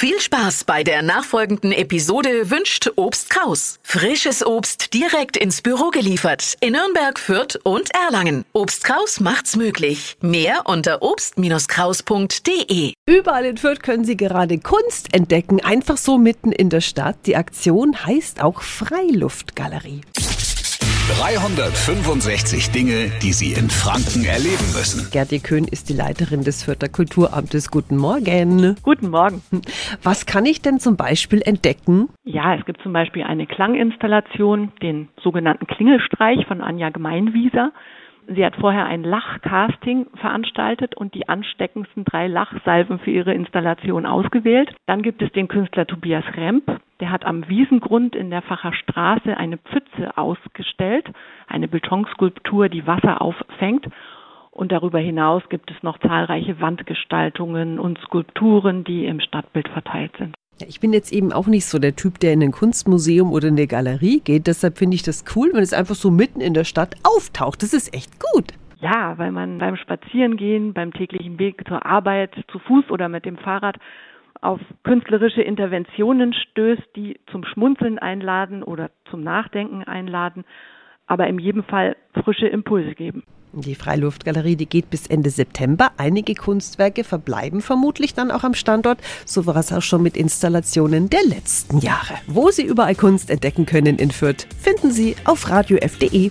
Viel Spaß bei der nachfolgenden Episode wünscht Obst Kraus. Frisches Obst direkt ins Büro geliefert in Nürnberg, Fürth und Erlangen. Obst Kraus macht's möglich. Mehr unter obst-kraus.de. Überall in Fürth können Sie gerade Kunst entdecken, einfach so mitten in der Stadt. Die Aktion heißt auch Freiluftgalerie. 365 Dinge, die Sie in Franken erleben müssen. Gerdi Köhn ist die Leiterin des Fürther Kulturamtes. Guten Morgen. Guten Morgen. Was kann ich denn zum Beispiel entdecken? Ja, es gibt zum Beispiel eine Klanginstallation, den sogenannten Klingelstreich von Anja Gemeinwieser. Sie hat vorher ein Lachcasting veranstaltet und die ansteckendsten drei Lachsalven für ihre Installation ausgewählt. Dann gibt es den Künstler Tobias Remp. Der hat am Wiesengrund in der Facher Straße eine Pfütze ausgestellt, eine Betonskulptur, die Wasser auffängt. Und darüber hinaus gibt es noch zahlreiche Wandgestaltungen und Skulpturen, die im Stadtbild verteilt sind. Ich bin jetzt eben auch nicht so der Typ, der in ein Kunstmuseum oder in eine Galerie geht. Deshalb finde ich das cool, wenn es einfach so mitten in der Stadt auftaucht. Das ist echt gut. Ja, weil man beim Spazierengehen, beim täglichen Weg zur Arbeit, zu Fuß oder mit dem Fahrrad auf künstlerische Interventionen stößt, die zum Schmunzeln einladen oder zum Nachdenken einladen, aber in jedem Fall frische Impulse geben. Die Freiluftgalerie, die geht bis Ende September. Einige Kunstwerke verbleiben vermutlich dann auch am Standort. So war es auch schon mit Installationen der letzten Jahre. Wo Sie überall Kunst entdecken können in Fürth, finden Sie auf radiof.de.